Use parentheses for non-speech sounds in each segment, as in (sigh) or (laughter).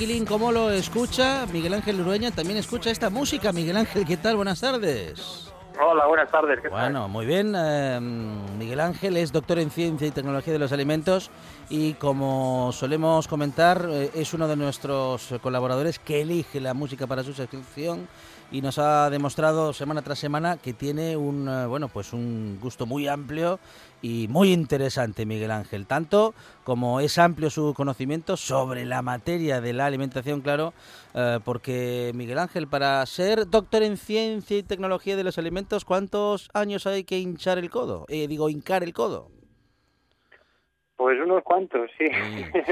Así tranquilín como lo escucha, Miguel Ángel Urueña también escucha esta música. Miguel Ángel, ¿qué tal? Buenas tardes. Hola, buenas tardes. bueno, muy bien. Em, Miguel Ángel es doctor en Ciencia y Tecnología de los Alimentos y como solemos comentar, eh, es uno de nuestros colaboradores que elige la música para su sección y nos ha demostrado semana tras semana que tiene un eh, bueno pues un gusto muy amplio y muy interesante Miguel Ángel. Tanto como es amplio su conocimiento sobre la materia de la alimentación claro eh, porque Miguel Ángel para ser doctor en ciencia y tecnología de los alimentos cuántos años hay que hinchar el codo eh, digo hincar el codo pues unos cuantos, (laughs) sí.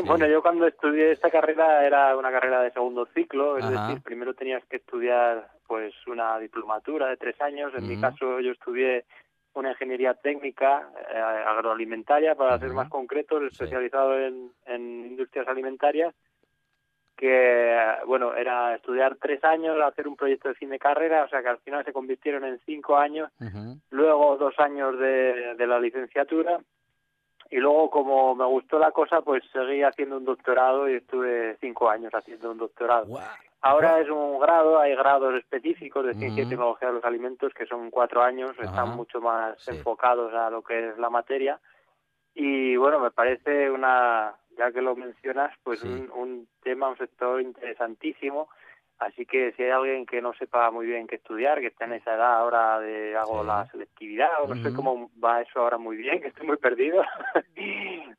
bueno, yo cuando estudié esta carrera era una carrera de segundo ciclo, es decir, primero tenías que estudiar pues una diplomatura de tres años. En mi caso yo estudié una ingeniería técnica eh, agroalimentaria, para ser más concreto, especializado en, en industrias alimentarias que bueno era estudiar tres años hacer un proyecto de fin de carrera o sea que al final se convirtieron en cinco años luego dos años de, de la licenciatura y luego como me gustó la cosa pues seguí haciendo un doctorado y estuve cinco años haciendo un doctorado. Ahora es un grado hay grados específicos de ciencia y tecnología de los alimentos que son cuatro años están mucho más enfocados a lo que es la materia. Y bueno me parece una ya que lo mencionas pues un, un tema un sector interesantísimo Así que si hay alguien que no sepa muy bien qué estudiar, que está en esa edad ahora de hago la selectividad, o no sé cómo va eso ahora muy bien, (laughs) que estoy muy perdido,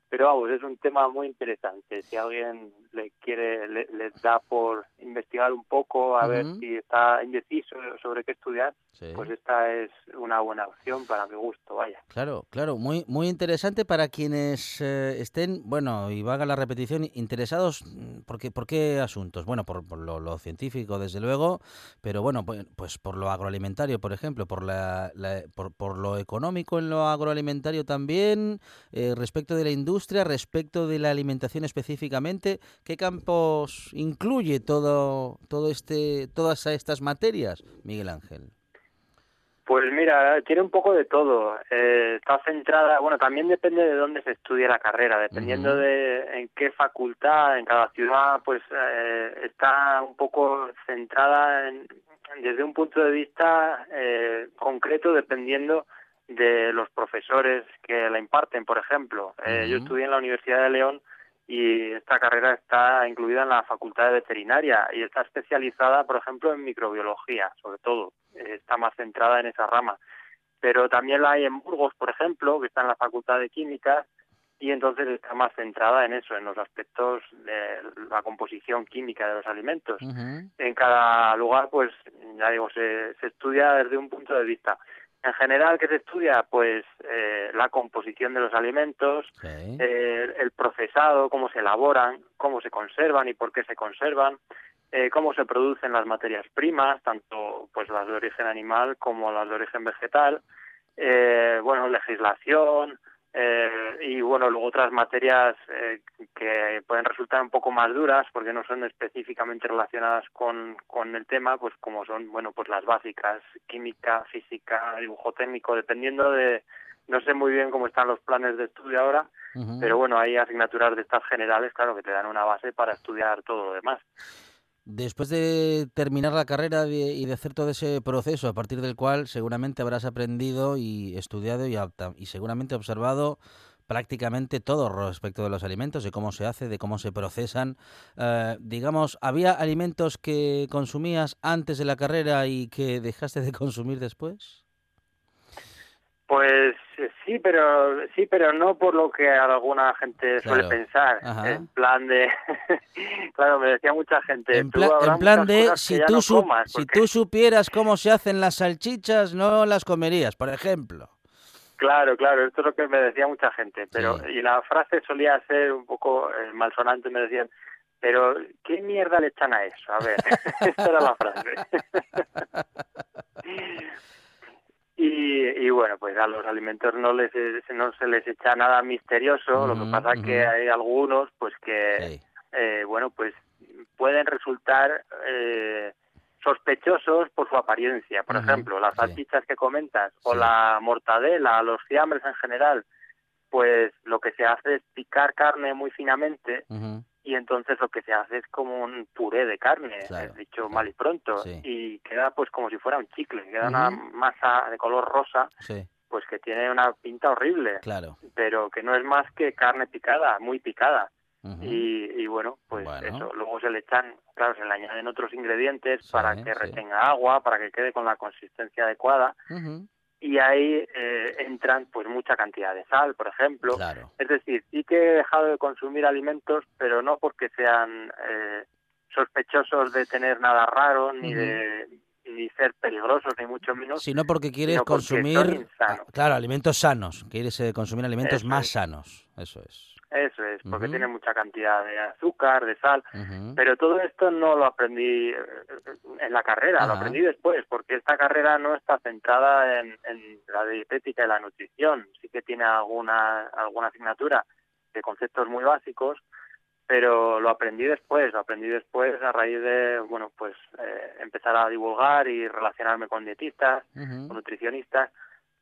pero vamos, es un tema muy interesante. Si alguien le quiere, le, da por investigar un poco, a ver si está indeciso sobre qué estudiar, pues esta es una buena opción para mi gusto, vaya. Claro, claro, muy muy interesante para quienes eh, estén, bueno, y vaga la repetición, interesados, mm, porque, ¿por qué asuntos? Bueno, por, lo, científico, desde luego, pero bueno, pues, pues por lo agroalimentario, por ejemplo, por, la, por, por, lo económico en lo agroalimentario también, eh, respecto de la industria, respecto de la alimentación específicamente, ¿Qué campos incluye todo, todo este, todas estas materias, Miguel Ángel? Pues mira, tiene un poco de todo. Eh, está centrada, bueno, también depende de dónde se estudie la carrera, dependiendo de en qué facultad, en cada ciudad, pues eh, está un poco centrada desde un punto de vista eh, concreto, dependiendo de los profesores que la imparten, por ejemplo. Yo estudié en la Universidad de León y esta carrera está incluida en la Facultad de Veterinaria y está especializada, por ejemplo, en microbiología, sobre todo, está más centrada en esa rama. Pero también la hay en Burgos, por ejemplo, que está en la Facultad de Química y entonces está más centrada en eso, en los aspectos de la composición química de los alimentos. En cada lugar, pues, ya digo, se, se estudia desde un punto de vista. En general, ¿qué se estudia? Pues eh, la composición de los alimentos, eh, el procesado, cómo se elaboran, cómo se conservan y por qué se conservan, eh, cómo se producen las materias primas, tanto pues las de origen animal como las de origen vegetal, bueno, legislación, Eh, y bueno, luego otras materias eh, que pueden resultar un poco más duras porque no son específicamente relacionadas con, con el tema, pues como son, bueno, pues las básicas, química, física, dibujo técnico, dependiendo de, no sé muy bien cómo están los planes de estudio ahora, pero bueno, hay asignaturas de estas generales, claro, que te dan una base para estudiar todo lo demás. Después de terminar la carrera y de hacer todo ese proceso, a partir del cual seguramente habrás aprendido y estudiado y, seguramente observado prácticamente todo respecto de los alimentos, de cómo se hace, de cómo se procesan. Eh, digamos, ¿había alimentos que consumías antes de la carrera y que dejaste de consumir después? Pues sí, pero sí, pero no por lo que alguna gente suele pensar. En plan de, (laughs) claro, me decía mucha gente. En, plan de, si tú, si tú supieras cómo se hacen las salchichas, no las comerías, por ejemplo. Claro, claro, esto es lo que me decía mucha gente. Pero y la frase solía ser un poco eh, malsonante. Me decían, pero ¿qué mierda le echan a eso? A ver, (laughs) esta era la frase. (laughs) Y, bueno, pues a los alimentos no les no se les echa nada misterioso, lo que pasa es que hay algunos pues que eh, bueno, pues pueden resultar eh, sospechosos por su apariencia. Por ejemplo, las salchichas que comentas o la mortadela, los fiambres en general, pues lo que se hace es picar carne muy finamente y entonces lo que se hace es como un puré de carne, dicho mal y pronto, y queda pues como si fuera un chicle, queda una masa de color rosa, pues que tiene una pinta horrible, claro. pero que no es más que carne picada, muy picada. y, bueno, pues eso, luego se le echan, claro, se le añaden otros ingredientes para que retenga agua, para que quede con la consistencia adecuada y ahí eh, entran pues mucha cantidad de sal, por ejemplo. Es decir, sí que he dejado de consumir alimentos, pero no porque sean eh, sospechosos de tener nada raro ni de ni ser peligrosos ni mucho menos, sino porque quieres consumir claro alimentos sanos, quieres eh, consumir alimentos más sanos, eso es. Eso es, porque tiene mucha cantidad de azúcar, de sal, pero todo esto no lo aprendí eh, en la carrera, lo aprendí después, porque esta carrera no está centrada en, la dietética y la nutrición, sí que tiene alguna, alguna asignatura de conceptos muy básicos, pero lo aprendí después, lo aprendí después a raíz de, bueno, pues eh, empezar a divulgar y relacionarme con dietistas, con nutricionistas,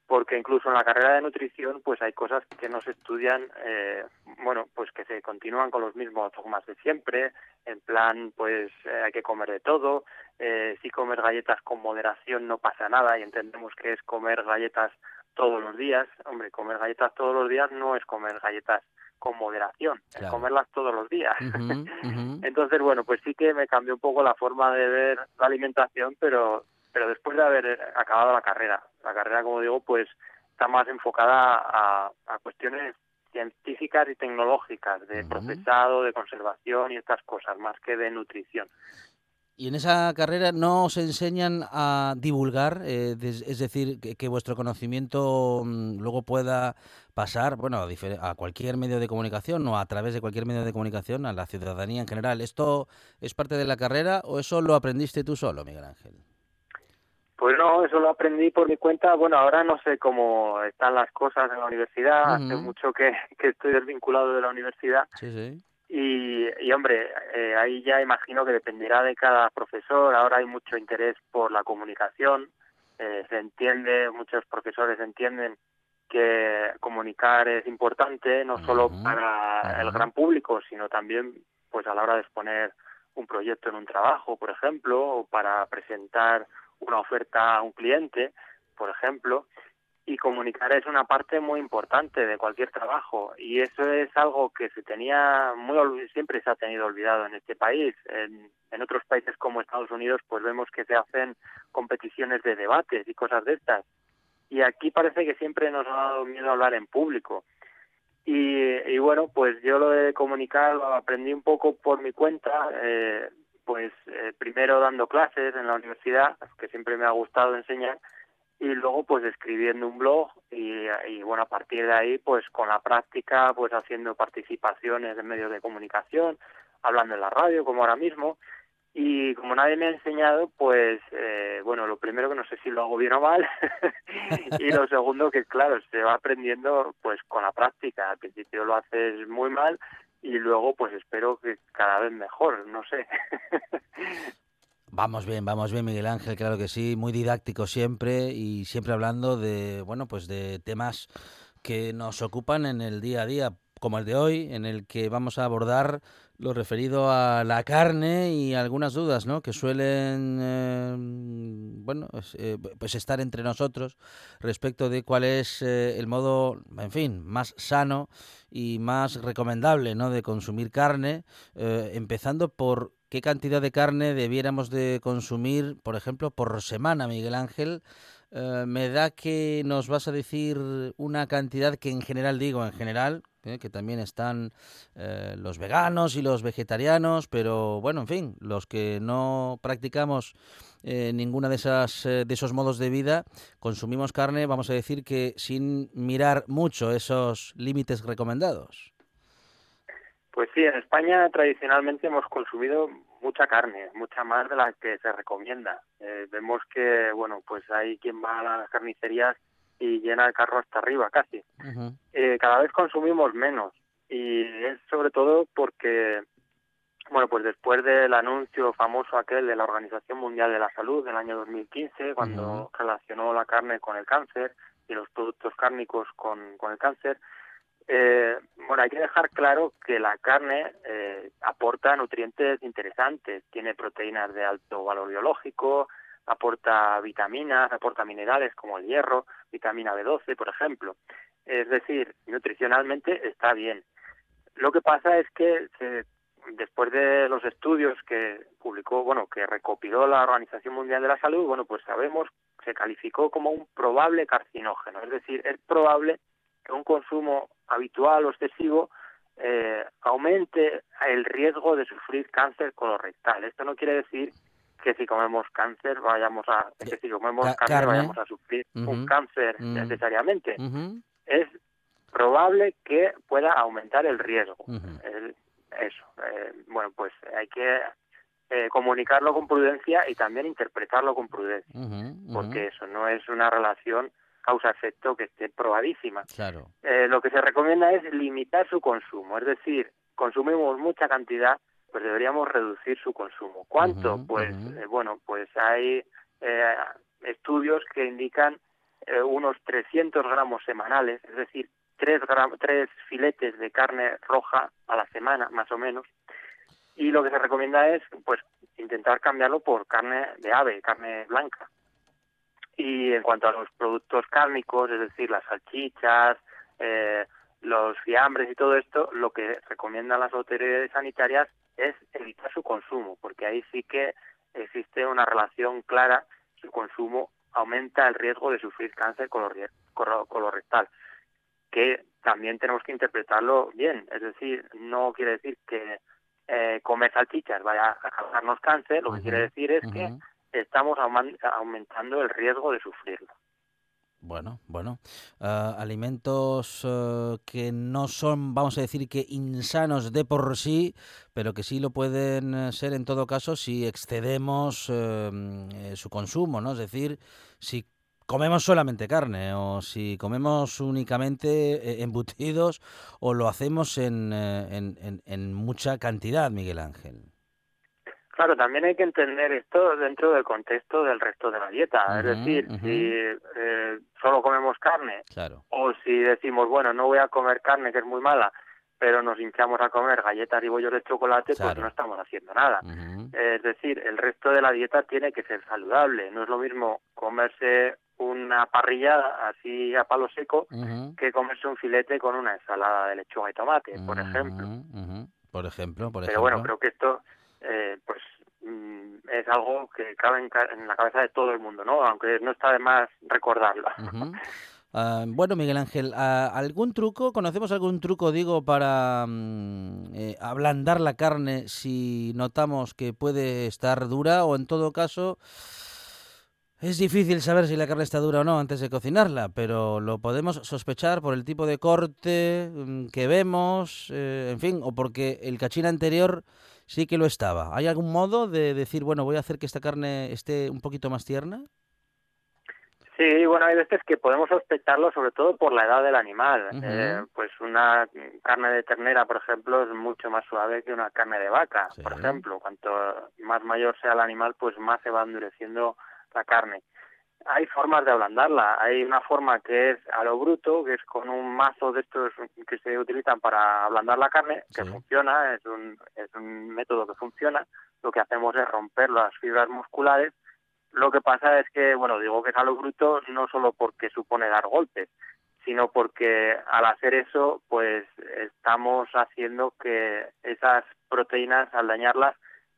porque incluso en la carrera de nutrición pues hay cosas que no se estudian eh, bueno pues que se continúan con los mismos dogmas de siempre. En plan pues eh, hay que comer de todo. Eh, si comer galletas con moderación no pasa nada y entendemos que es comer galletas todos los días. Hombre comer galletas todos los días no es comer galletas con moderación, es comerlas todos los días. (laughs) Entonces, bueno, pues sí que me cambió un poco la forma de ver la alimentación, pero pero después de haber acabado la carrera. La carrera, como digo, pues está más enfocada a, cuestiones científicas y tecnológicas, de procesado, de conservación y estas cosas, más que de nutrición. Y en esa carrera no os enseñan a divulgar, eh, es decir, que, vuestro conocimiento mm, luego pueda pasar, bueno, a, a, cualquier medio de comunicación o a través de cualquier medio de comunicación a la ciudadanía en general. ¿Esto es parte de la carrera o eso lo aprendiste tú solo, Miguel Ángel? Pues no, eso lo aprendí por mi cuenta. Bueno, ahora no sé cómo están las cosas en la universidad. Hace mucho que, (laughs) que, estoy desvinculado de la universidad. Sí, sí. Y, y hombre, eh, ahí ya imagino que dependerá de cada profesor. Ahora hay mucho interés por la comunicación. Eh, se entiende, muchos profesores entienden que comunicar es importante, no solo para el gran público, sino también pues a la hora de exponer un proyecto en un trabajo, por ejemplo, o para presentar una oferta a un cliente, por ejemplo, y comunicar es una parte muy importante de cualquier trabajo. Y eso es algo que se tenía muy siempre se ha tenido olvidado en este país. En, en otros países como Estados Unidos pues vemos que se hacen competiciones de debates y cosas de estas. Y aquí parece que siempre nos ha dado miedo hablar en público. Y, y bueno pues yo lo de comunicar lo aprendí un poco por mi cuenta eh, pues eh, primero dando clases en la universidad, que siempre me ha gustado enseñar, y luego pues escribiendo un blog y, bueno, a partir de ahí pues con la práctica pues haciendo participaciones en medios de comunicación, hablando en la radio como ahora mismo y como nadie me ha enseñado, pues eh, bueno, lo primero que no sé si lo hago bien o mal (laughs) y lo segundo que claro, se va aprendiendo pues con la práctica. Al principio lo haces muy mal y luego pues espero que cada vez mejor, no sé. Vamos bien, vamos bien, Miguel Ángel, claro que sí, muy didáctico siempre y siempre hablando de, bueno, pues de temas que nos ocupan en el día a día, como el de hoy, en el que vamos a abordar lo referido a la carne y algunas dudas ¿no? que suelen eh, bueno eh, pues estar entre nosotros respecto de cuál es eh, el modo en fin más sano y más recomendable ¿no? de consumir carne empezando por qué cantidad de carne debiéramos de consumir por ejemplo por semana Miguel Ángel me da que nos vas a decir una cantidad que en general digo en general ¿eh? que también están eh, los veganos y los vegetarianos, pero bueno, en fin, los que no practicamos eh, ninguna de esas de esos modos de vida, consumimos carne, vamos a decir que sin mirar mucho esos límites recomendados. Pues sí, en España tradicionalmente hemos consumido mucha carne, mucha más de la que se recomienda. vemos que, bueno, pues hay quien va a las carnicerías y llena el carro hasta arriba casi. eh, cada vez consumimos menos y es sobre todo porque, bueno, pues después del anuncio famoso aquel de la Organización Mundial de la Salud del año 2015, cuando relacionó la carne con el cáncer y los productos cárnicos con, con el cáncer, eh, bueno, hay que dejar claro que la carne eh, aporta nutrientes interesantes, tiene proteínas de alto valor biológico, aporta vitaminas, aporta minerales como el hierro, vitamina B12, por ejemplo. Es decir, nutricionalmente está bien. Lo que pasa es que después de los estudios que publicó, bueno, que recopiló la Organización Mundial de la Salud, bueno, pues sabemos, se calificó como un probable carcinógeno. Es decir, es probable que un consumo habitual o excesivo eh, aumente el riesgo de sufrir cáncer colorectal. Esto no quiere decir que si comemos cáncer vayamos a que si comemos carne, vayamos a sufrir un cáncer necesariamente. Es probable que pueda aumentar el riesgo. Eso eh, bueno pues hay que eh, comunicarlo con prudencia y también interpretarlo con prudencia porque eso no es una relación causa-efecto que esté probadísima. Claro. Eh, lo que se recomienda es limitar su consumo es decir consumimos mucha cantidad pues deberíamos reducir su consumo. ¿Cuánto? pues eh, bueno, pues hay eh, estudios que indican eh, unos 300 gramos semanales, es decir, tres, tres filetes de carne roja a la semana, más o menos. Y lo que se recomienda es, pues, intentar cambiarlo por carne de ave, carne blanca. Y en cuanto a los productos cárnicos, es decir, las salchichas, los fiambres y todo esto, lo que recomiendan las autoridades sanitarias es evitar su consumo, porque ahí sí que existe una relación clara, su consumo aumenta el riesgo de sufrir cáncer colorectal, que también tenemos que interpretarlo bien, es decir, no quiere decir que eh, comer salchichas vaya a causarnos cáncer, lo que quiere decir es que estamos aumentando el riesgo de sufrirlo. Bueno, bueno. Ah, alimentos eh, que no son, vamos a decir que insanos de por sí, pero que sí lo pueden eh, ser en todo caso si excedemos em, eh, su consumo, ¿no? Es decir, si comemos solamente carne o si comemos únicamente (laughs) embutidos o lo hacemos en, en, en mucha cantidad, Miguel Ángel. Claro, también hay que entender esto dentro del contexto del resto de la dieta. es decir, si eh, solo comemos carne o si decimos, bueno, no voy a comer carne que es muy mala, pero nos hinchamos a comer galletas y bollos de chocolate, pues no estamos haciendo nada. es decir, el resto de la dieta tiene que ser saludable. No es lo mismo comerse una parrillada así a palo seco que comerse un filete con una ensalada de lechuga y tomate, por ejemplo. Por ejemplo, por ejemplo. Pero bueno, creo que esto eh, pues mm, es algo que cabe en, la cabeza de todo el mundo, ¿no? Aunque no está de más recordarlo. Ah, bueno, Miguel Ángel, ah, ¿algún truco? ¿Conocemos algún truco, digo, para mm, eh, ablandar la carne si notamos que puede estar dura o en todo caso Es difícil saber si la carne está dura o no antes de cocinarla, pero lo podemos sospechar por el tipo de corte mm, que vemos, eh, en fin, o porque el cachín anterior sí que lo estaba. ¿Hay algún modo de decir, bueno, voy a hacer que esta carne esté un poquito más tierna? Sí, bueno, hay veces que podemos sospecharlo sobre todo por la edad del animal. eh, pues una carne de ternera, por ejemplo, es mucho más suave que una carne de vaca, por ejemplo. Cuanto más mayor sea el animal, pues más se va endureciendo la carne. Hay formas de ablandarla. Hay una forma que es a lo bruto, que es con un mazo de estos que se utilizan para ablandar la carne, que funciona, es un, es un método que funciona. Lo que hacemos es romper las fibras musculares lo que pasa es que, bueno, digo que es a lo bruto no solo porque supone dar golpes, sino porque al hacer eso, pues estamos haciendo que esas proteínas, al dañarlas,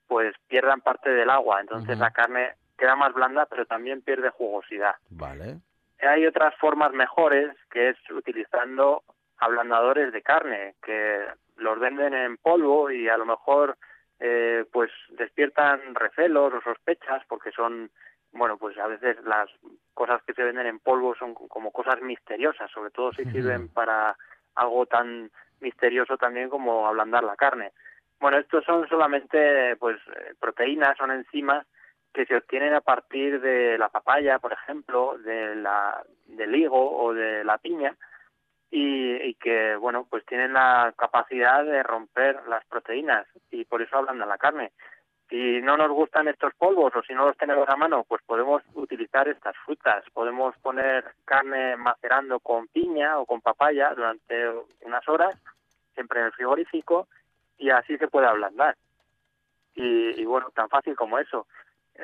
pues pierdan parte del agua. Entonces la carne queda más blanda, pero también pierde jugosidad. Vale. Hay otras formas mejores, que es utilizando ablandadores de carne, que los venden en polvo y a lo mejor eh, pues despiertan recelos o sospechas porque son bueno, pues a veces las cosas que se venden en polvo son como cosas misteriosas, sobre todo si sirven para algo tan misterioso también como ablandar la carne. Bueno, estos son solamente pues eh, proteínas, son enzimas que se obtienen a partir de la papaya, por ejemplo, de la del higo o de la piña y, y que bueno, pues tienen la capacidad de romper las proteínas y por eso ablandan la carne. Si no nos gustan estos polvos o si no los tenemos a mano, pues podemos utilizar estas frutas. Podemos poner carne macerando con piña o con papaya durante unas horas, siempre en el frigorífico, y así se puede ablandar. Y, bueno, tan fácil como eso.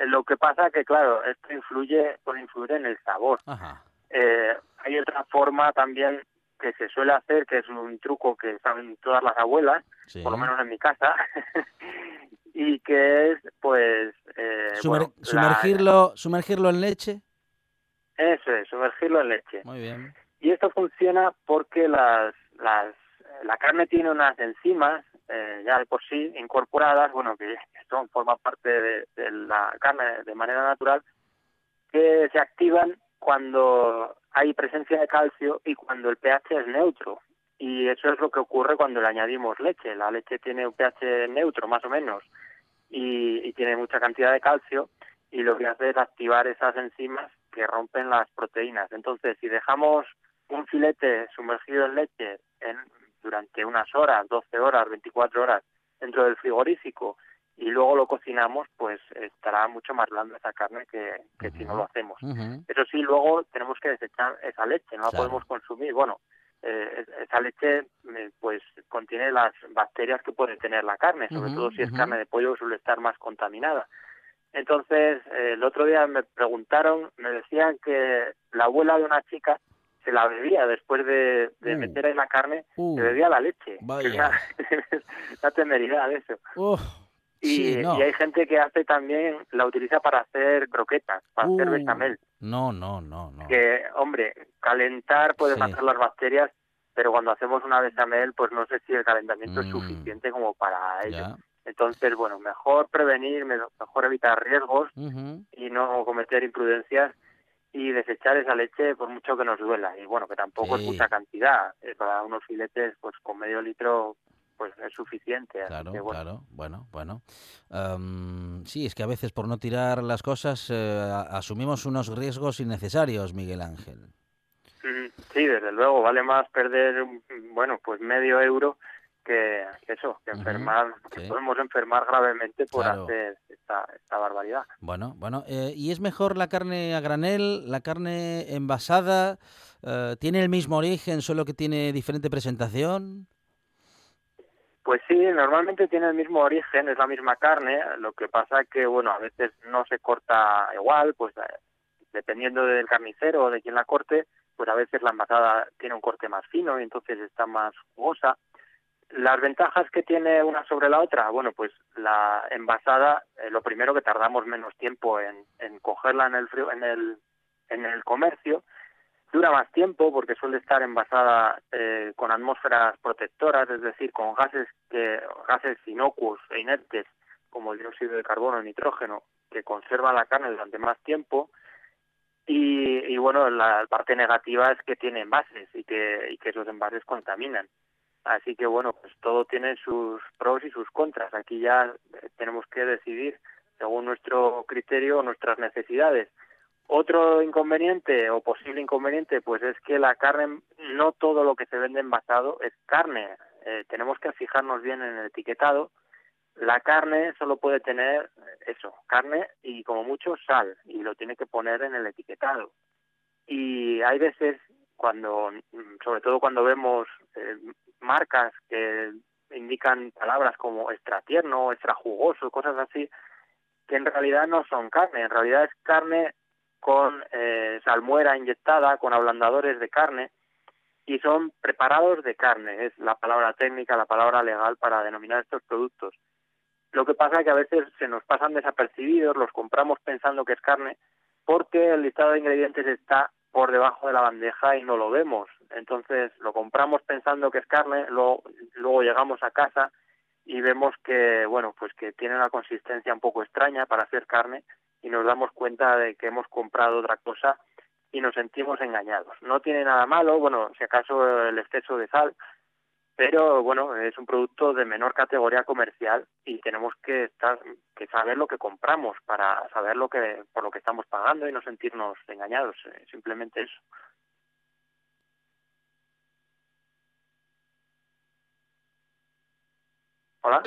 Lo que pasa que, claro, esto influye, puede influir en el sabor. Eh, hay otra forma también que se suele hacer, que es un truco que saben todas las abuelas, por lo menos en mi casa, (laughs) y que es pues eh, sumergirlo sumergirlo en leche. Eso es sumergirlo en leche. Muy bien. Y esto funciona porque las las la carne tiene unas enzimas eh, ya de por sí incorporadas bueno que son forman parte de, de la carne de manera natural que se activan cuando hay presencia de calcio y cuando el pH es neutro y eso es lo que ocurre cuando le añadimos leche. La leche tiene un pH neutro, más o menos, y, tiene mucha cantidad de calcio, y lo que hace es activar esas enzimas que rompen las proteínas. Entonces, si dejamos un filete sumergido en leche en, durante unas horas, 12 horas, 24 horas dentro del frigorífico y luego lo cocinamos, pues estará mucho más blanda esa carne que, que si no lo hacemos. Eso sí, luego tenemos que desechar esa leche, no la podemos consumir. Bueno, eh, esa leche pues contiene las bacterias que puede tener la carne, sobre todo si es carne de pollo suele estar más contaminada. Entonces, eh, el otro día me preguntaron, me decían que la abuela de una chica se la bebía después de, de uh. meter en la carne, se uh. bebía la leche. Vaya. (laughs) una, temeridad eso. y, y, hay gente que hace también, la utiliza para hacer croquetas, para hacer uh. bechamel. No, no, no, no. Que, hombre, calentar puede matar las bacterias, pero cuando hacemos una bechamel, pues no sé si el calentamiento es mm. suficiente como para ello. Entonces, bueno, mejor prevenir, mejor evitar riesgos y no cometer imprudencias y desechar esa leche por mucho que nos duela. Y bueno, que tampoco es mucha cantidad. Eh, para unos filetes, pues con medio litro pues es suficiente. Claro, bueno. claro, bueno, bueno. sí, es que a veces por no tirar las cosas eh, asumimos unos riesgos innecesarios, Miguel Ángel. Sí, desde luego, vale más perder, bueno, pues medio euro que, eso, que enfermar, podemos enfermar gravemente por hacer esta, esta, barbaridad. Bueno, bueno, eh, ¿y es mejor la carne a granel, la carne envasada? Eh, ¿Tiene el mismo origen, solo que tiene diferente presentación? Pues sí, normalmente tiene el mismo origen, es la misma carne, lo que pasa que, bueno, a veces no se corta igual, pues eh, dependiendo del carnicero o de quien la corte, pues a veces la envasada tiene un corte más fino y entonces está más jugosa. Las ventajas que tiene una sobre la otra, bueno, pues la envasada, eh, lo primero que tardamos menos tiempo en, cogerla en el, frío, en el, en el comercio, dura más tiempo porque suele estar envasada eh, con atmósferas protectoras, es decir, con gases que gases inocuos e inertes como el dióxido de carbono o nitrógeno que conservan la carne durante más tiempo Y, bueno, la parte negativa es que tiene envases y que esos envases contaminan. Así que bueno, pues todo tiene sus pros y sus contras. Aquí ya tenemos que decidir según nuestro criterio o nuestras necesidades. Otro inconveniente o posible inconveniente, pues es que la carne, no todo lo que se vende envasado es carne. Eh, tenemos que fijarnos bien en el etiquetado. La carne solo puede tener eso, carne y como mucho sal, y lo tiene que poner en el etiquetado. Y hay veces cuando, sobre todo cuando vemos eh, marcas que indican palabras como extra tierno, extra jugoso, cosas así, que en realidad no son carne, en realidad es carne con eh, salmuera inyectada, con ablandadores de carne, y son preparados de carne, es la palabra técnica, la palabra legal para denominar estos productos. Lo que pasa es que a veces se nos pasan desapercibidos, los compramos pensando que es carne, porque el listado de ingredientes está por debajo de la bandeja y no lo vemos. Entonces lo compramos pensando que es carne, luego, luego llegamos a casa y vemos que bueno pues que tiene una consistencia un poco extraña para ser carne y nos damos cuenta de que hemos comprado otra cosa y nos sentimos engañados. No tiene nada malo, bueno, si acaso el exceso de sal, pero bueno, es un producto de menor categoría comercial y tenemos que estar que saber lo que compramos para saber lo que por lo que estamos pagando y no sentirnos engañados, eh, simplemente eso. Hola.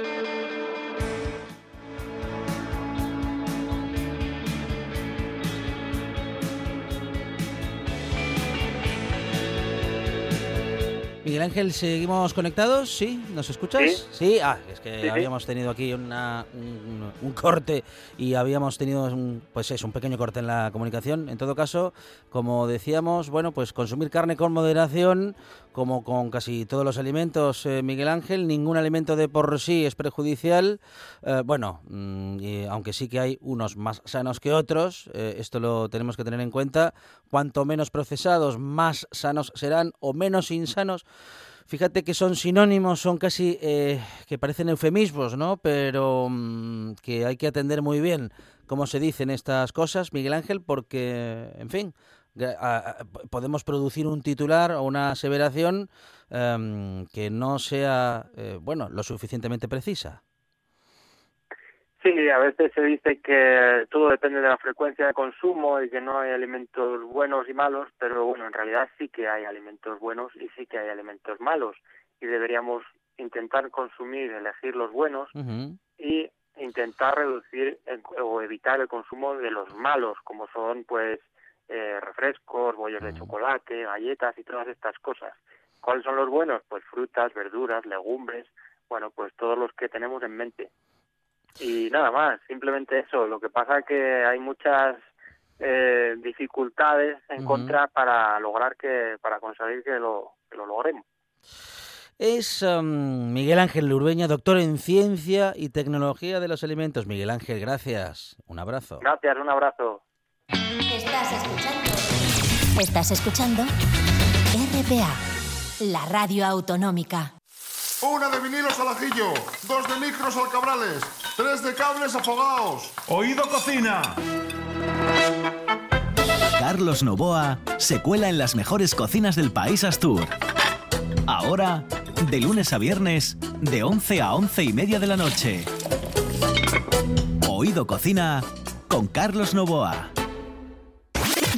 Miguel Ángel, ¿seguimos conectados? ¿Sí? ¿Nos escuchas? Sí. Ah, es que habíamos tenido aquí una, un, corte y habíamos tenido un, pues es un pequeño corte en la comunicación. En todo caso, como decíamos, bueno, pues consumir carne con moderación, como con casi todos los alimentos, eh, Miguel Ángel, ningún alimento de por sí es perjudicial. Eh, bueno, mm, aunque sí que hay unos más sanos que otros, eh, esto lo tenemos que tener en cuenta. Cuanto menos procesados, más sanos serán o menos insanos. Fíjate que son sinónimos, son casi que parecen eufemismos, ¿no? Pero mm, que hay que atender muy bien cómo se dicen estas cosas, Miguel Ángel, porque, en fin, podemos producir un titular o una aseveración em, que no sea, eh, bueno, lo suficientemente precisa. Sí, a veces se dice que todo depende de la frecuencia de consumo y que no hay alimentos buenos y malos, pero bueno, en realidad sí que hay alimentos buenos y sí que hay alimentos malos y deberíamos intentar consumir, elegir los buenos y intentar reducir o evitar el consumo de los malos, como son pues eh, refrescos, bollos de chocolate, galletas y todas estas cosas. ¿Cuáles son los buenos? Pues frutas, verduras, legumbres, bueno, pues todos los que tenemos en mente. Y nada más, simplemente eso. Lo que pasa es que hay muchas eh, dificultades en contra para lograr que, para conseguir que lo, que lo logremos. Es um, Miguel Ángel Urbeña, doctor en Ciencia y Tecnología de los Alimentos. Miguel Ángel, gracias. Un abrazo. Gracias, un abrazo. Estás escuchando. Estás escuchando RPA, la radio autonómica. Una de vinilos al ajillo, dos de micros al cabrales, tres de cables afogados. Oído cocina. Carlos Novoa se cuela en las mejores cocinas del país Astur. Ahora, de lunes a viernes, de 11 a 11 y media de la noche. Oído Cocina con Carlos Novoa.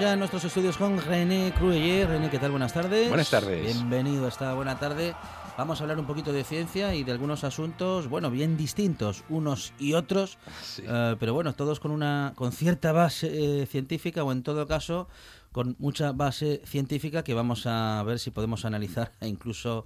Ya en nuestros estudios con René Crueller. René, ¿qué tal? Buenas tardes. Buenas tardes. Bienvenido a esta buena tarde. Vamos a hablar un poquito de ciencia y de algunos asuntos, bueno, bien distintos unos y otros, eh, pero bueno, todos con una con cierta base eh, científica o en todo caso con mucha base científica que vamos a ver si podemos analizar e incluso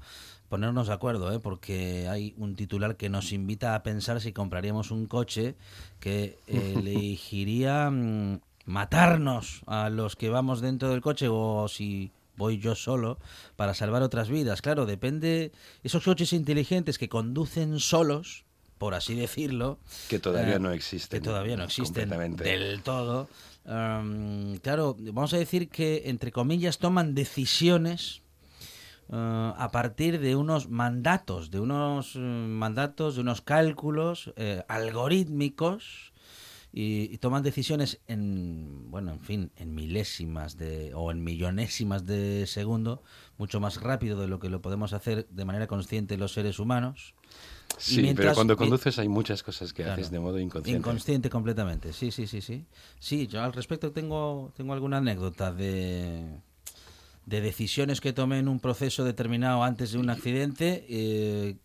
ponernos de acuerdo, ¿eh? porque hay un titular que nos invita a pensar si compraríamos un coche que (laughs) elegiría mm, matarnos a los que vamos dentro del coche o si voy yo solo para salvar otras vidas. Claro, depende. Esos coches inteligentes que conducen solos, por así decirlo. Que todavía eh, no existen. Que todavía no existen del todo. claro, vamos a decir que, entre comillas, toman decisiones eh, a partir de unos mandatos, de unos eh, mandatos, de unos cálculos algorítmicos y, toman decisiones en, bueno, en fin, en milésimas de, o en millonésimas de segundo, mucho más rápido de lo que lo podemos hacer de manera consciente los seres humanos. Sí, pero cuando conduces hay muchas cosas que haces de modo inconsciente. Inconsciente completamente, sí, sí, sí, sí. Sí, yo al respecto tengo, tengo alguna anécdota de, de decisiones que tomé en un proceso determinado antes de un accidente eh,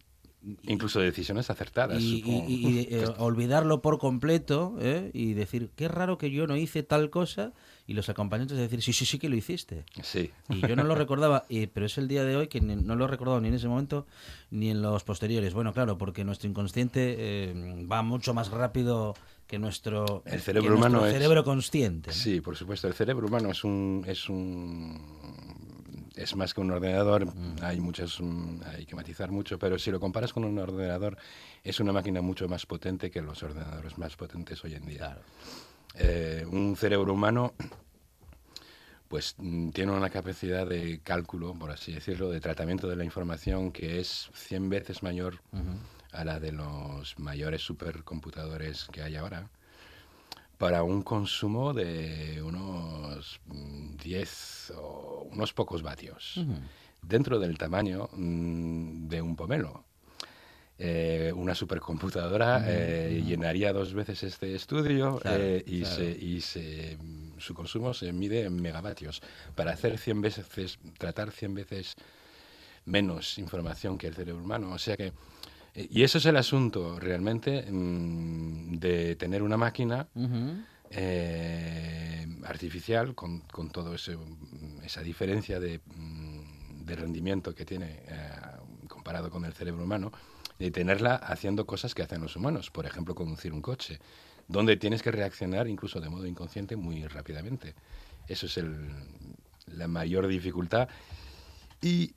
Incluso decisiones acertadas. Y, (laughs) eh, olvidarlo por completo ¿eh? y decir, qué raro que yo no hice tal cosa. Y los acompañantes decir, sí, sí, sí que lo hiciste. Sí. Y yo no lo recordaba, (laughs) pero es el día de hoy que no lo he recordado ni en ese momento ni en los posteriores. Bueno, claro, porque nuestro inconsciente eh, va mucho más rápido que nuestro, el cerebro humano cerebro consciente. Sí, por supuesto. El cerebro humano es un, es un es más que un ordenador, mm. hay muchas, mm, hay que matizar mucho, pero si lo comparas con un ordenador, es una máquina mucho más potente que los ordenadores más potentes hoy en día. Eh, un cerebro humano pues mm, tiene una capacidad de cálculo, por así decirlo, de tratamiento de la información que es 100 veces mayor a la de los mayores supercomputadores que hay ahora para un consumo de unos 10 o unos pocos vatios, dentro del tamaño mm, de un pomelo. Eh, una supercomputadora eh, llenaría dos veces este estudio eh, y, Se, y se, su consumo se mide en megavatios. Para hacer 100 veces, tratar 100 veces menos información que el cerebro humano. O sea que y eso es el asunto realmente mm, de tener una máquina eh, artificial con, con todo mm, esa diferencia de, mm, de, rendimiento que tiene eh, comparado con el cerebro humano, de tenerla haciendo cosas que hacen los humanos, por ejemplo, conducir un coche, donde tienes que reaccionar incluso de modo inconsciente muy rápidamente. Eso es el, la mayor dificultad. Y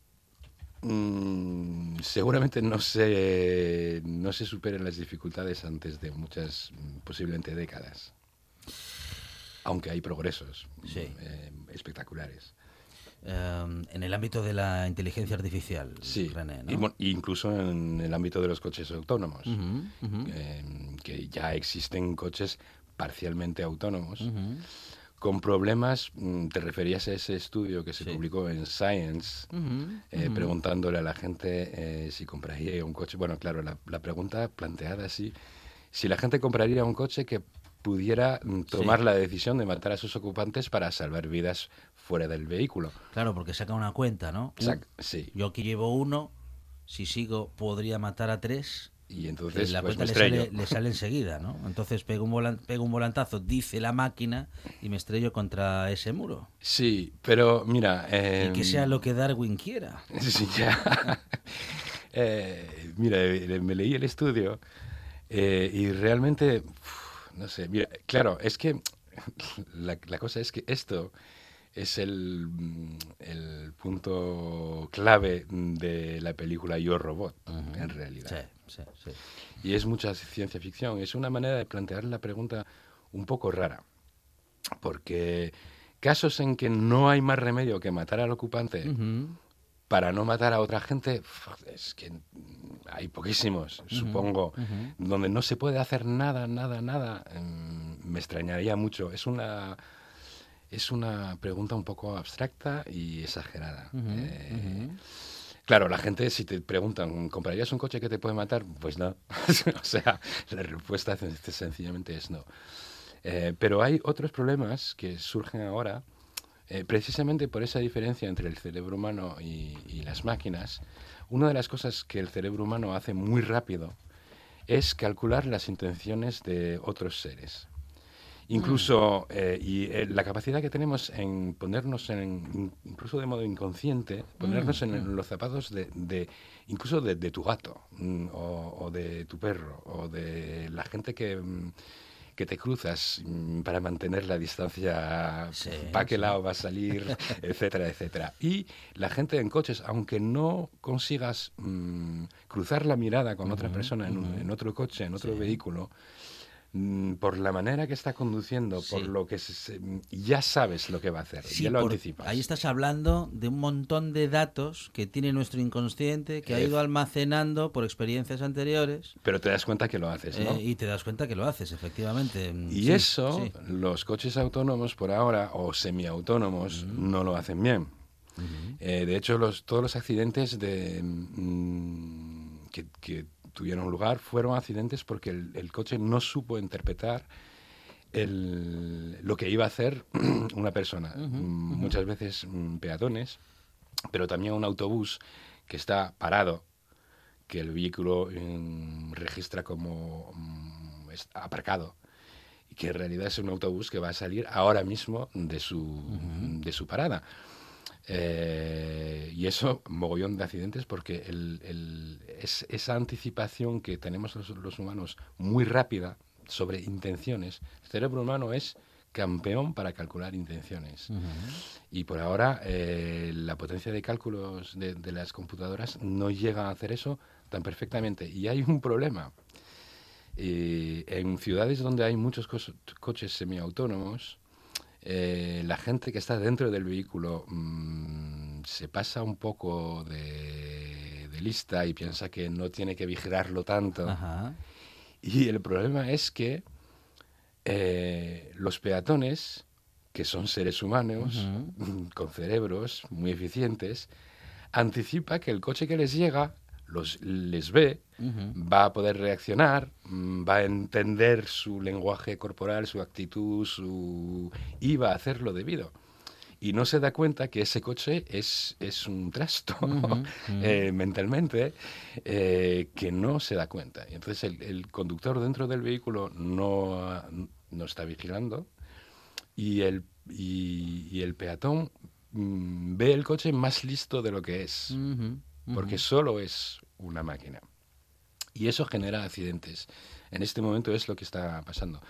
Mm, seguramente no se, no se superen las dificultades antes de muchas, mm, posiblemente décadas. Aunque hay progresos eh, espectaculares. Em, en el ámbito de la inteligencia artificial, sí, René, incluso en el ámbito de los coches autónomos, em, que ya existen coches parcialmente autónomos con problemas, mm, te referías a ese estudio que se publicó en Science, eh, preguntándole a la gente eh, si compraría un coche. Bueno, claro, la, pregunta planteada así, si la gente compraría un coche que pudiera mm, tomar la decisión de matar a sus ocupantes para salvar vidas fuera del vehículo. Claro, porque saca una cuenta, ¿no? Exacto, sí. Yo aquí llevo uno, si sigo podría matar a tres y entonces la pues, le, sale, le, sale, enseguida, ¿no? Entonces pego un, un volantazo, dice la máquina, y me estrello contra ese muro. Sí, pero mira... y que sea lo que Darwin quiera. (laughs) Sí, ya. (laughs) eh, mira, eh, me leí el estudio eh, y realmente, no sé, mira, claro, es que la, la cosa es que esto es el, el, punto clave de la película Yo Robot, en realidad. Sí, sí, Y es mucha ciencia ficción. Es una manera de plantear la pregunta un poco rara. Porque casos en que no hay más remedio que matar al ocupante para no matar a otra gente, es que hay poquísimos, supongo, donde no se puede hacer nada, nada, nada. Em, me extrañaría mucho. Es una es una pregunta un poco abstracta y exagerada. Eh, claro, la gente, si te preguntan, ¿comprarías un coche que te puede matar? Pues no. (laughs) o sea, la respuesta sencillamente es no. Eh, pero hay otros problemas que surgen ahora, eh, precisamente por esa diferencia entre el cerebro humano y, y, las máquinas. Una de las cosas que el cerebro humano hace muy rápido es calcular las intenciones de otros seres. Incluso, mm. eh, y eh, la capacidad que tenemos en ponernos en, incluso de modo inconsciente, ponernos en, mm. los zapatos de, incluso de, tu gato, mm, o, de tu perro, o de la gente que, que te cruzas para mantener la distancia, para qué lado va a salir, (laughs) etcétera, etcétera. Y la gente en coches, aunque no consigas cruzar la mirada con otra persona en, otro coche, en otro vehículo, Mm, por la manera que está conduciendo, por lo que ya sabes lo que va a hacer, ya lo anticipas. Ahí estás hablando de un montón de datos que tiene nuestro inconsciente, que ha ido almacenando por experiencias anteriores. Pero te das cuenta que lo haces, ¿no? Eh, y te das cuenta que lo haces, efectivamente. Y eso, los coches autónomos por ahora, o semiautónomos, no lo hacen bien. Eh, de hecho, los, todos los accidentes de, mm, que, que tuvieron lugar fueron accidentes porque el, coche no supo interpretar lo que iba a hacer (clears throat) una persona. Mm, muchas veces mm, peatones, pero también un autobús que está parado, que el vehículo mm, registra como aparcado y que en realidad es un autobús que va a salir ahora mismo de su, de su parada. Eh, y eso, mogollón de accidentes, porque es, esa anticipación que tenemos los, humanos muy rápida sobre intenciones, el cerebro humano es campeón para calcular intenciones. Y por ahora eh, la potencia de cálculos de, las computadoras no llega a hacer eso tan perfectamente. Y hay un problema. Eh, en ciudades donde hay muchos coches semiautónomos, eh, la gente que está dentro del vehículo mm, se pasa un poco de, lista y piensa que no tiene que vigilarlo tanto. Y el problema es que eh, los peatones, que son seres humanos con cerebros muy eficientes, anticipa que el coche que les llega los, les ve, va a poder reaccionar, mm, va a entender su lenguaje corporal, su actitud, su... y va a hacer lo debido. Y no se da cuenta que ese coche es, es un trasto (laughs) eh, mentalmente eh, que no se da cuenta. Y entonces el, conductor dentro del vehículo no, no está vigilando y el, y, el peatón mm, ve el coche más listo de lo que es porque solo es una máquina. Y eso genera accidentes. En este momento es lo que está pasando.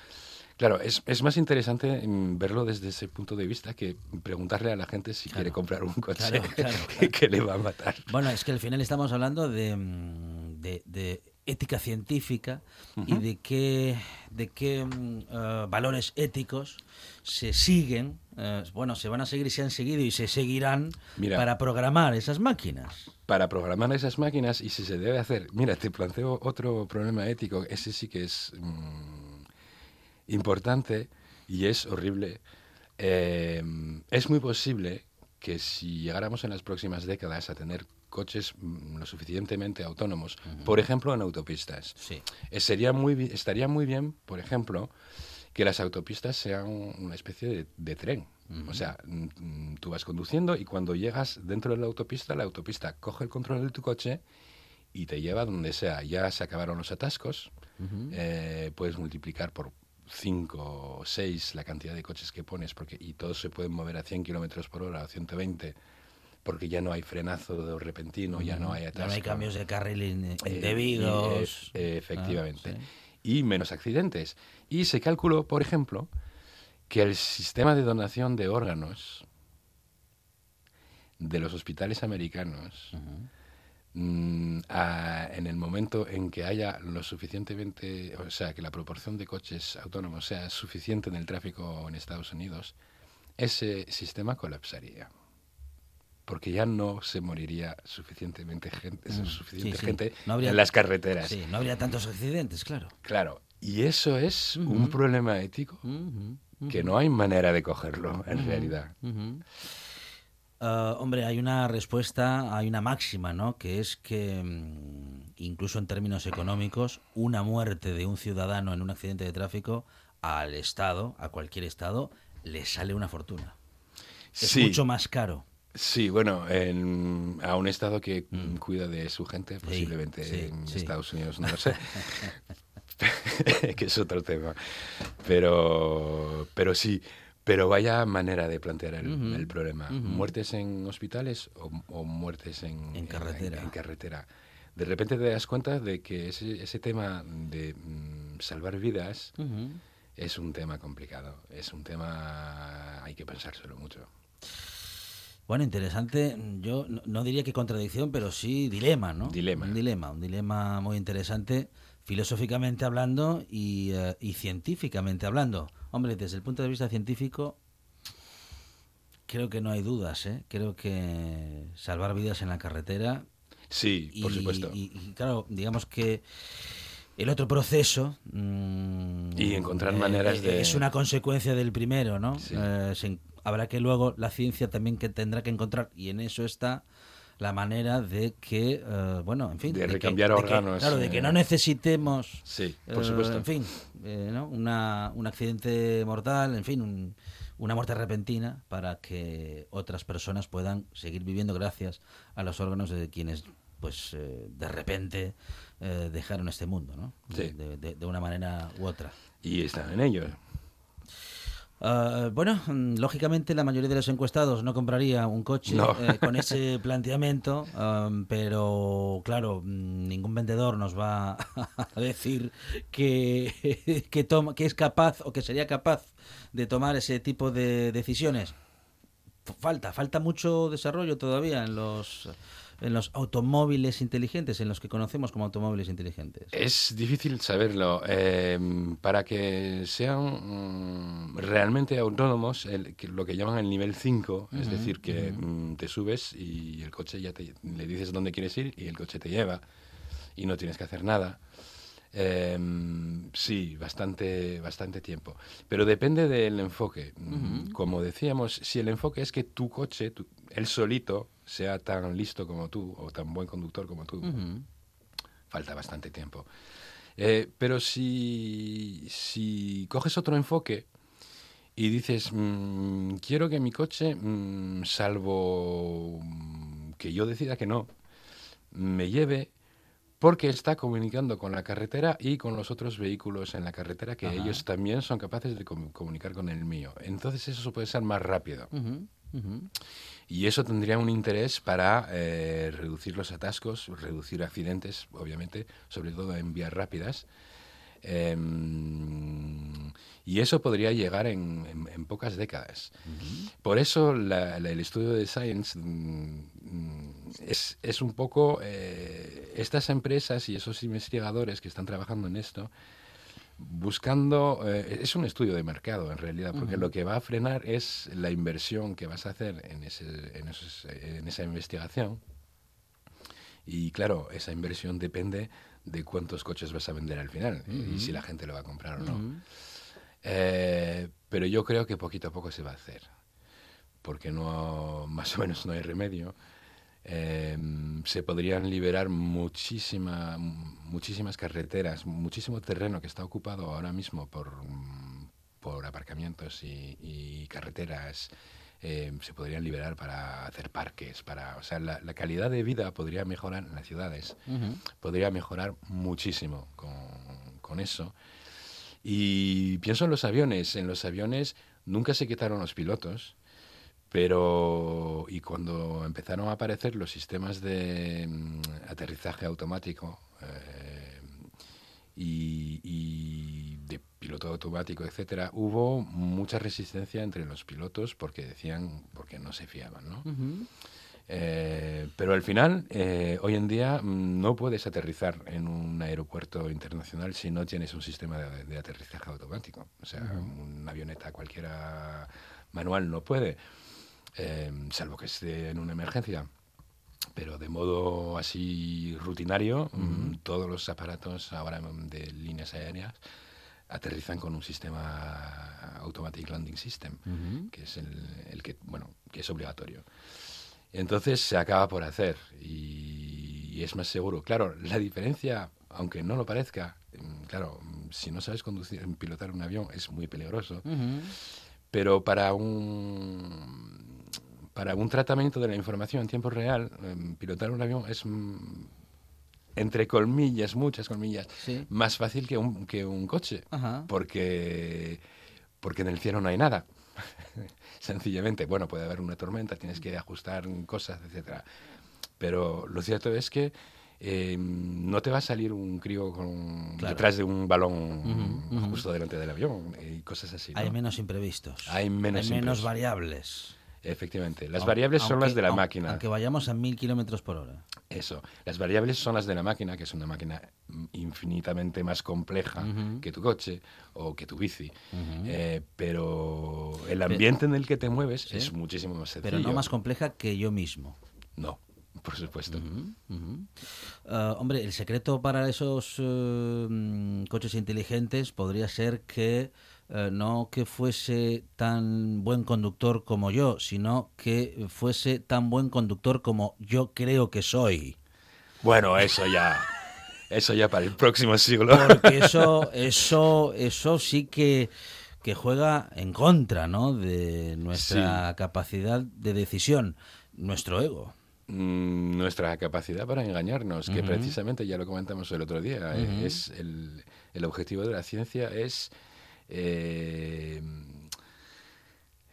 Claro, es, es, más interesante mm, verlo desde ese punto de vista que preguntarle a la gente si quiere comprar un coche (laughs) que, le va a matar. Bueno, es que al final estamos hablando de, mm, de ética científica y de qué, de qué mm, eh, valores éticos se siguen, eh, bueno, se van a seguir y se han seguido y se seguirán para programar esas máquinas. Para programar esas máquinas y si se debe hacer, mira, te planteo otro problema ético, ese sí que es mm, importante y es horrible. Eh, es muy posible que si llegáramos en las próximas décadas a tener coches mm, lo suficientemente autónomos, por ejemplo, en autopistas. Sí. Eh, sería muy, estaría muy bien, por ejemplo, que las autopistas sean una especie de, tren. O sea, mm, tú vas conduciendo y cuando llegas dentro de la autopista, la autopista coge el control de tu coche y te lleva donde sea. Ya se acabaron los atascos, eh, puedes multiplicar por 5 o 6 la cantidad de coches que pones porque, y todos se pueden mover a 100 kilómetros por hora o 120 porque ya no hay frenazo repentino, ya no hay atasco. Ya no hay cambios de carril eh, indebidos. efectivamente. Y menos accidentes. Y se calculó, por ejemplo, que el sistema de donación de órganos de los hospitales americanos, mm, en el momento en que haya lo suficientemente, o sea, que la proporción de coches autónomos sea suficiente en el tráfico en Estados Unidos, ese sistema colapsaría porque ya no se moriría suficientemente gente, mm, suficiente gente en las carreteras. Sí, no habría tantos accidentes, claro. Claro, y eso es un problema ético que no hay manera de cogerlo en realidad. Ah, hombre, hay una respuesta, hay una máxima, ¿no? Que es que, mm, incluso en términos económicos, una muerte de un ciudadano en un accidente de tráfico al Estado, a cualquier Estado, le sale una fortuna. Es mucho más caro. Sí, bueno, en- a un Estado que Mm. cuida de su gente, posiblemente sí, en sí. Estados Unidos, no lo sé, (laughs) (laughs) que es otro tema. Pero, pero sí, pero vaya manera de plantear el, problema. ¿Muertes en hospitales o, o muertes en, En carretera. en carretera? De repente te das cuenta de que ese, ese tema de mm, salvar vidas es un tema complicado, es un tema hay que pensárselo mucho. Bueno, interesante. Yo no, no diría que contradicción, pero sí dilema, ¿no? Dilema. Un dilema, un dilema muy interesante, filosóficamente hablando y, eh, y científicamente hablando. Hombre, desde el punto de vista científico, creo que no hay dudas, ¿eh? Creo que salvar vidas en la carretera Sí, y, por supuesto. y- y, claro, digamos que el otro proceso mm, Y encontrar maneras eh, de- es una consecuencia del primero, ¿no? Sí. Eh, se habrá que luego la ciencia también que tendrá que encontrar y en eso está la manera de que eh, bueno, en fin, De que- recambiar de que- órganos, claro, de que eh, no necesitemos Sí, por eh, supuesto. en fin, eh, ¿no? Una, un accidente mortal, en fin, un- una muerte repentina para que otras personas puedan seguir viviendo gracias a los órganos de quienes pues eh, de repente eh, dejaron este mundo, ¿no? De- Sí. De, de- de una manera u otra. Y están en ello. Ah, bueno, lógicamente la mayoría de los encuestados no compraría un coche No. eh, con ese (laughs) planteamiento, am, pero claro, mm, ningún vendedor nos va (laughs) a decir que, (laughs) que, toma, que es capaz o que sería capaz de tomar ese tipo de decisiones. Falta, falta mucho desarrollo todavía en los en los automóviles inteligentes, en los que conocemos como automóviles inteligentes. Es difícil saberlo. eh, para que sean mm, realmente autónomos, el- que- lo que llaman el nivel 5, es decir, que mm, te subes y el coche ya te, le dices dónde quieres ir y el coche te lleva y no tienes que hacer nada. Eh, sí, bastante, bastante tiempo. Pero depende del enfoque. Mm, Como decíamos, si el enfoque es que tu coche, tu- él solito, sea tan listo como tú o tan buen conductor como tú, falta bastante tiempo. Eh, pero si, si coges otro enfoque y dices, mm, quiero que mi coche, mm, salvo que yo decida que no, me lleve porque está comunicando con la carretera y con los otros vehículos en la carretera que Ajá. ellos también son capaces de comu- comunicar con el mío. Entonces eso puede ser más rápido. Y eso tendría un interés para eh, reducir los atascos, reducir accidentes, obviamente, sobre todo en vías rápidas. Em, y eso podría llegar en, en- en pocas décadas. Por eso la- la- el estudio de Science mm, mm, es, es un poco eh, estas empresas y esos investigadores que están trabajando en esto buscando, eh, es un estudio de mercado en realidad, porque lo que va a frenar es la inversión que vas a hacer en, ese, en, esos- en esa investigación. Y claro, esa inversión depende de cuántos coches vas a vender al final y si la gente lo va a comprar o no. Eh, pero yo creo que poquito a poco se va a hacer, porque no, (laughs) más o menos no hay remedio. Eh, se podrían liberar muchísima, muchísimas carreteras, muchísimo terreno que está ocupado ahora mismo por, mm, por aparcamientos y, y carreteras. Eh, se podrían liberar para hacer parques, para, o sea, la, la calidad de vida podría mejorar en las ciudades, podría mejorar muchísimo con, con eso. Y pienso en los aviones. En los aviones nunca se quitaron los pilotos, pero y cuando empezaron a aparecer los sistemas de mm, aterrizaje automático eh, y automático, etcétera, hubo mucha resistencia entre los pilotos porque decían porque no se fiaban, ¿no? Eh, pero al final, eh, hoy en día mm, no puedes aterrizar en un aeropuerto internacional si no tienes un sistema de, de aterrizaje automático. O sea, una avioneta cualquiera manual no puede, eh, salvo que esté en una emergencia. Pero de modo así rutinario, mm, todos los aparatos ahora mm, de líneas aéreas aterrizan con un sistema Automatic Landing System, que es el, el que, bueno, que es obligatorio. Entonces se acaba por hacer y, y es más seguro. Claro, la diferencia, aunque no lo parezca, mm, claro, si no sabes conducir, pilotar un avión es muy peligroso. Pero para un, para un tratamiento de la información en tiempo real, em, pilotar un avión es, mm, entre colmillas, muchas colmillas, más fácil que un, que un coche. Porque, porque en el cielo no hay nada. (laughs) Sencillamente, bueno, puede haber una tormenta, tienes que ajustar cosas, etcétera. Pero lo cierto es que eh, no te va a salir un crío con, detrás de un balón justo delante del avión y cosas así. Hay menos imprevistos. Hay menos, Hay menos variables. Efectivamente. Las variables son las de la máquina. Aunque vayamos a mil kilómetros por hora. Eso. Las variables son las de la máquina, que es una máquina infinitamente más compleja que tu coche o que tu bici. Eh, pero el ambiente en el que te mueves es muchísimo más sencillo. Pero no más compleja que yo mismo. No por supuesto. Ah, hombre, el secreto para esos eh, mm, coches inteligentes podría ser que eh, no que fuese tan buen conductor como yo, sino que fuese tan buen conductor como yo creo que soy. Bueno, eso ya. Eso ya para el próximo siglo. Porque eso, (laughs) eso, eso sí que, que juega en contra, ¿no? De nuestra capacidad de decisión, nuestro ego. Mm, nuestra capacidad para engañarnos, que precisamente ya lo comentamos el otro día, eh, es el, el, objetivo de la ciencia es eh,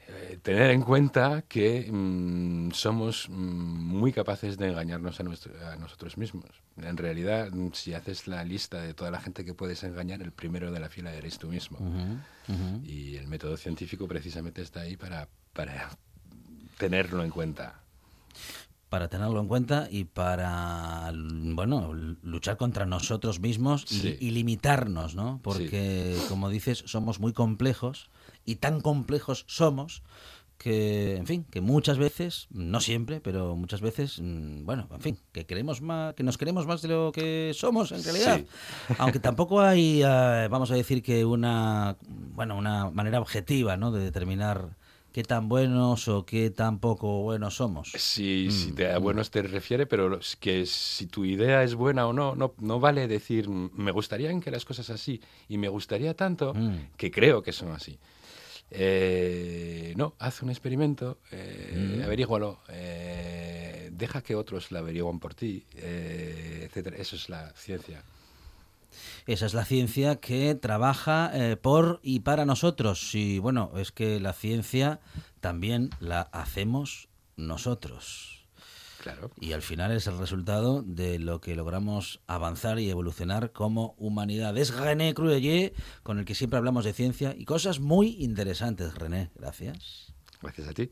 eh, tener en cuenta que mm, somos mm, muy capaces de engañarnos a, a, nosotros mismos. En realidad, si haces la lista de toda la gente que puedes engañar, el primero de la fila eres tú mismo. Y el método científico precisamente está ahí para, para tenerlo en cuenta para tenerlo en cuenta y para bueno luchar contra nosotros mismos y, limitarnos, ¿no? Porque como dices somos muy complejos y tan complejos somos que en fin que muchas veces no siempre pero muchas veces mm, bueno en fin que queremos más que nos queremos más de lo que somos en realidad. (laughs) Aunque tampoco hay eh, vamos a decir que una bueno una manera objetiva no de determinar qué tan buenos o qué tan poco buenos somos. Sí, si mm, te, a mm. buenos te refiere, pero que si tu idea es buena o no, no, no vale decir me gustaría que las cosas así y me gustaría tanto mm. que creo que son así. Eh, no, haz un experimento, eh, averígualo, eh, deja que otros lo averigüen por ti, eh, etcétera. Eso es la ciencia. Esa es la ciencia que trabaja eh, por y para nosotros. Y bueno, es que la ciencia también la hacemos nosotros. Claro. Y al final es el resultado de lo que logramos avanzar y evolucionar como humanidad. Es René Cruelle, con el que siempre hablamos de ciencia y cosas muy interesantes. René, gracias. Gracias a ti.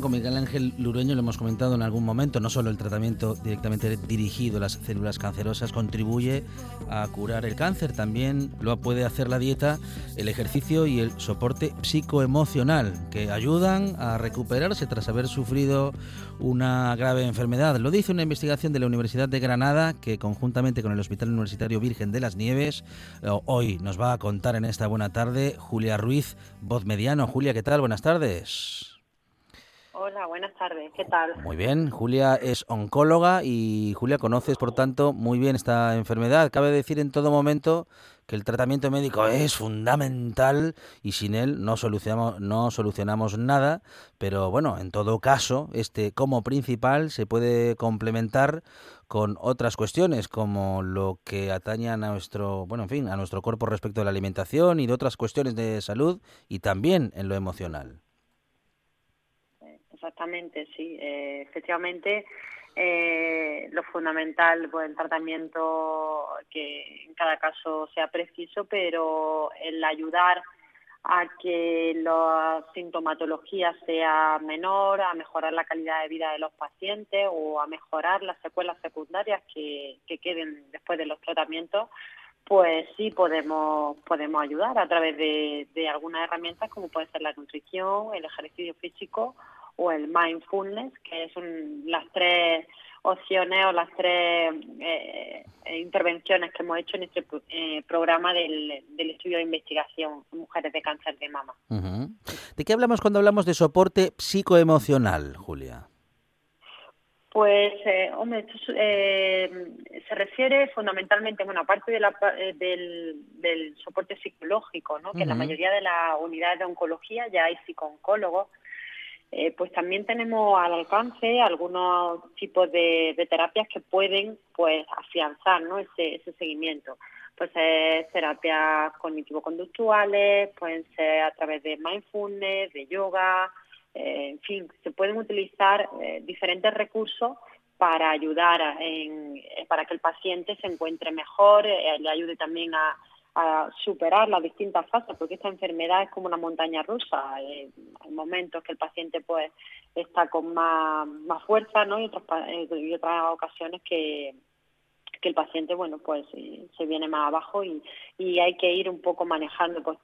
Con Miguel Ángel Lureño lo hemos comentado en algún momento, no solo el tratamiento directamente dirigido a las células cancerosas contribuye a curar el cáncer, también lo puede hacer la dieta, el ejercicio y el soporte psicoemocional que ayudan a recuperarse tras haber sufrido una grave enfermedad. Lo dice una investigación de la Universidad de Granada que conjuntamente con el Hospital Universitario Virgen de las Nieves eh, hoy nos va a contar en esta buena tarde Julia Ruiz, voz mediano. Julia, ¿qué tal? Buenas tardes. Hola, buenas tardes. ¿Qué tal? Muy bien. Julia es oncóloga y Julia conoces, por tanto, muy bien esta enfermedad. Cabe decir en todo momento que el tratamiento médico es fundamental y sin él no solucionamos, no solucionamos nada, pero bueno, en todo caso, este como principal se puede complementar con otras cuestiones como lo que atañan a nuestro, bueno, en fin, a nuestro cuerpo respecto de la alimentación y de otras cuestiones de salud y también en lo emocional. Exactamente, sí. Eh, efectivamente, eh, lo fundamental, pues el tratamiento que en cada caso sea preciso, pero el ayudar a que la sintomatología sea menor, a mejorar la calidad de vida de los pacientes o a mejorar las secuelas secundarias que, queden después de los tratamientos, pues sí podemos podemos ayudar a través de, de algunas herramientas como puede ser la nutrición, el ejercicio físico o el mindfulness, que son las tres opciones o las tres eh, intervenciones que hemos hecho en este eh, programa del, estudio de investigación Mujeres de Cáncer de Mama. ¿De qué hablamos cuando hablamos de soporte psicoemocional, Julia? Pues, eh, hombre, se refiere fundamentalmente, bueno, aparte de la, del, soporte psicológico, ¿no? que en la mayoría de las unidades de oncología ya hay psicooncólogos, eh, pues también tenemos al alcance algunos tipos de, terapias que pueden pues afianzar ¿no? ese, seguimiento. Pues ser terapias cognitivo-conductuales, pueden ser a través de mindfulness, de yoga, eh, en fin, se pueden utilizar eh, diferentes recursos para ayudar en, para que el paciente se encuentre mejor, le ayude también a, a superar las distintas fases, porque esta enfermedad es como una montaña rusa. Eh, hay momentos que el paciente pues está con más, más fuerza, ¿no? Y otras, eh, y otras ocasiones que, que el paciente, bueno, pues eh, se viene más abajo y, y hay que ir un poco manejando pues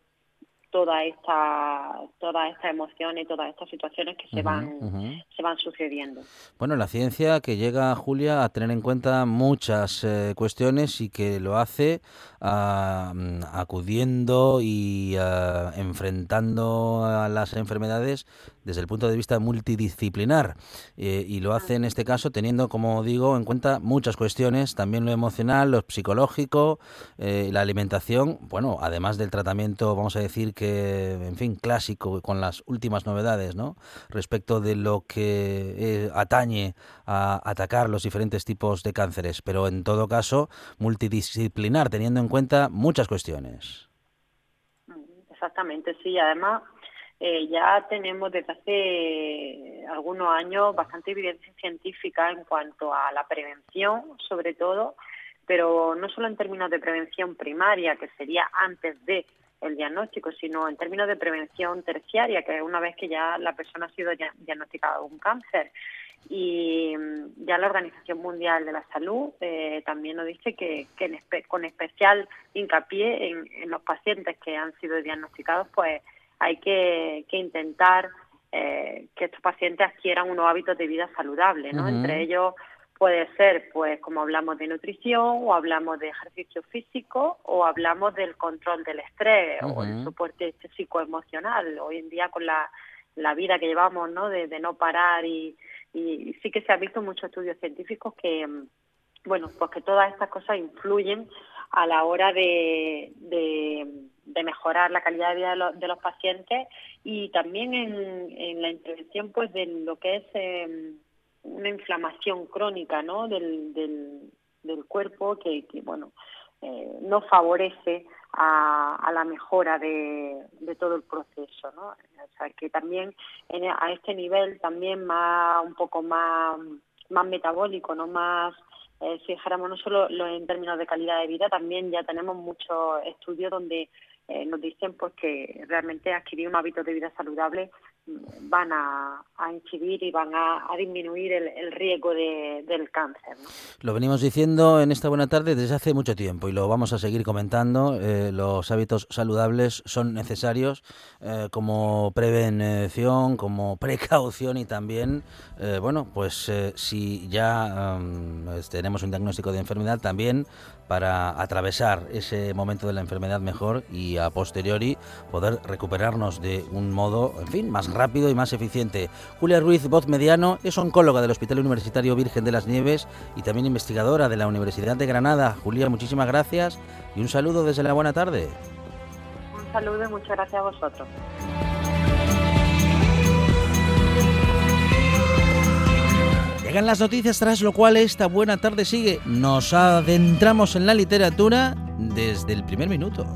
toda esta toda esta emoción y todas estas situaciones que se van se van sucediendo. Bueno, la ciencia que llega Julia a tener en cuenta muchas eh, cuestiones y que lo hace ah, mm, acudiendo y ah, enfrentando a las enfermedades desde el punto de vista multidisciplinar eh, y lo hace en este caso teniendo, como digo, en cuenta muchas cuestiones, también lo emocional, lo psicológico, eh, la alimentación, bueno, además del tratamiento, vamos a decir que, en fin, clásico con las últimas novedades, ¿no? Respecto de lo que eh, atañe a atacar los diferentes tipos de cánceres, pero en todo caso multidisciplinar, teniendo en cuenta muchas cuestiones. Exactamente, sí, además eh, ya tenemos desde hace algunos años bastante evidencia científica en cuanto a la prevención, sobre todo, pero no solo en términos de prevención primaria, que sería antes de el diagnóstico, sino en términos de prevención terciaria, que es una vez que ya la persona ha sido diagnosticada con cáncer. Y mm, ya la Organización Mundial de la Salud eh, también nos dice que, con especial hincapié en, los pacientes que han sido diagnosticados, pues hay que, intentar eh, que estos pacientes adquieran unos hábitos de vida saludables, ¿no? Entre ellos puede ser, pues, como hablamos de nutrición, o hablamos de ejercicio físico, o hablamos del control del estrés, o el soporte psicoemocional. Hoy en día, con la, la vida que llevamos, ¿no? De, no parar y, y, sí que se han visto muchos estudios científicos que, bueno, pues que todas estas cosas influyen a la hora de, de, mejorar la calidad de vida de, los pacientes y también en, la intervención pues de lo que es em, una inflamación crónica ¿no? del, del, cuerpo que, bueno eh, no favorece a, la mejora de, de, todo el proceso ¿no? o sea que también a este nivel también más un poco más más metabólico no más eh, si dijéramos no solo lo en términos de calidad de vida, también ya tenemos muchos estudios donde eh, nos dicen pues que realmente adquirir un hábito de vida saludable van a, incidir y van a, disminuir el, riesgo del cáncer. Lo venimos diciendo en esta buena tarde desde hace mucho tiempo y lo vamos a seguir comentando. Eh, los hábitos saludables son necesarios eh, como prevención, como (laughs) precaución y también, bueno, pues si ya tenemos un diagnóstico de enfermedad, también para atravesar ese momento de la enfermedad mejor y a posteriori poder recuperarnos de un modo, en fin, más rápido y más eficiente. Julia Ruiz, voz mediano, es oncóloga del Hospital Universitario Virgen de las Nieves y también investigadora de la Universidad de Granada. Julia, muchísimas gracias y un saludo desde la buena tarde. Un saludo y muchas gracias a vosotros. Llegan las noticias, tras lo cual esta buena tarde sigue. Nos adentramos en la literatura desde el primer minuto.